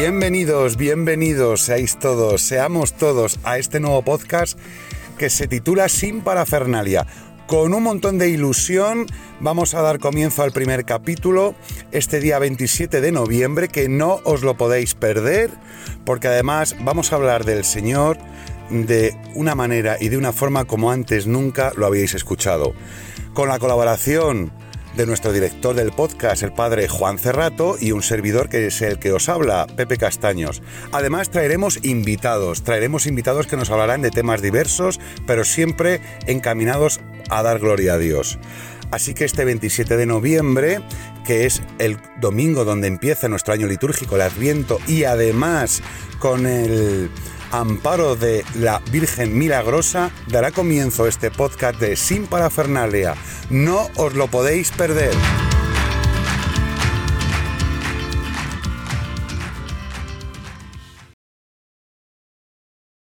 Bienvenidos, bienvenidos, seáis todos, seamos todos a este nuevo podcast que se titula Sin Parafernalia. Con un montón de ilusión vamos a dar comienzo al primer capítulo este día 27 de noviembre, que no os lo podéis perder, porque además vamos a hablar del Señor de una manera y de una forma como antes nunca lo habíais escuchado. Con la colaboración de nuestro director del podcast, el padre Juan Cerrato, y un servidor que es el que os habla, Pepe Castaños. Además traeremos invitados, traeremos invitados que nos hablarán de temas diversos, pero siempre encaminados a dar gloria a Dios. Así que este 27 de noviembre, que es el domingo donde empieza nuestro año litúrgico, el Adviento, y además con el amparo de la Virgen Milagrosa, dará comienzo este podcast de Sin Parafernalia. No os lo podéis perder.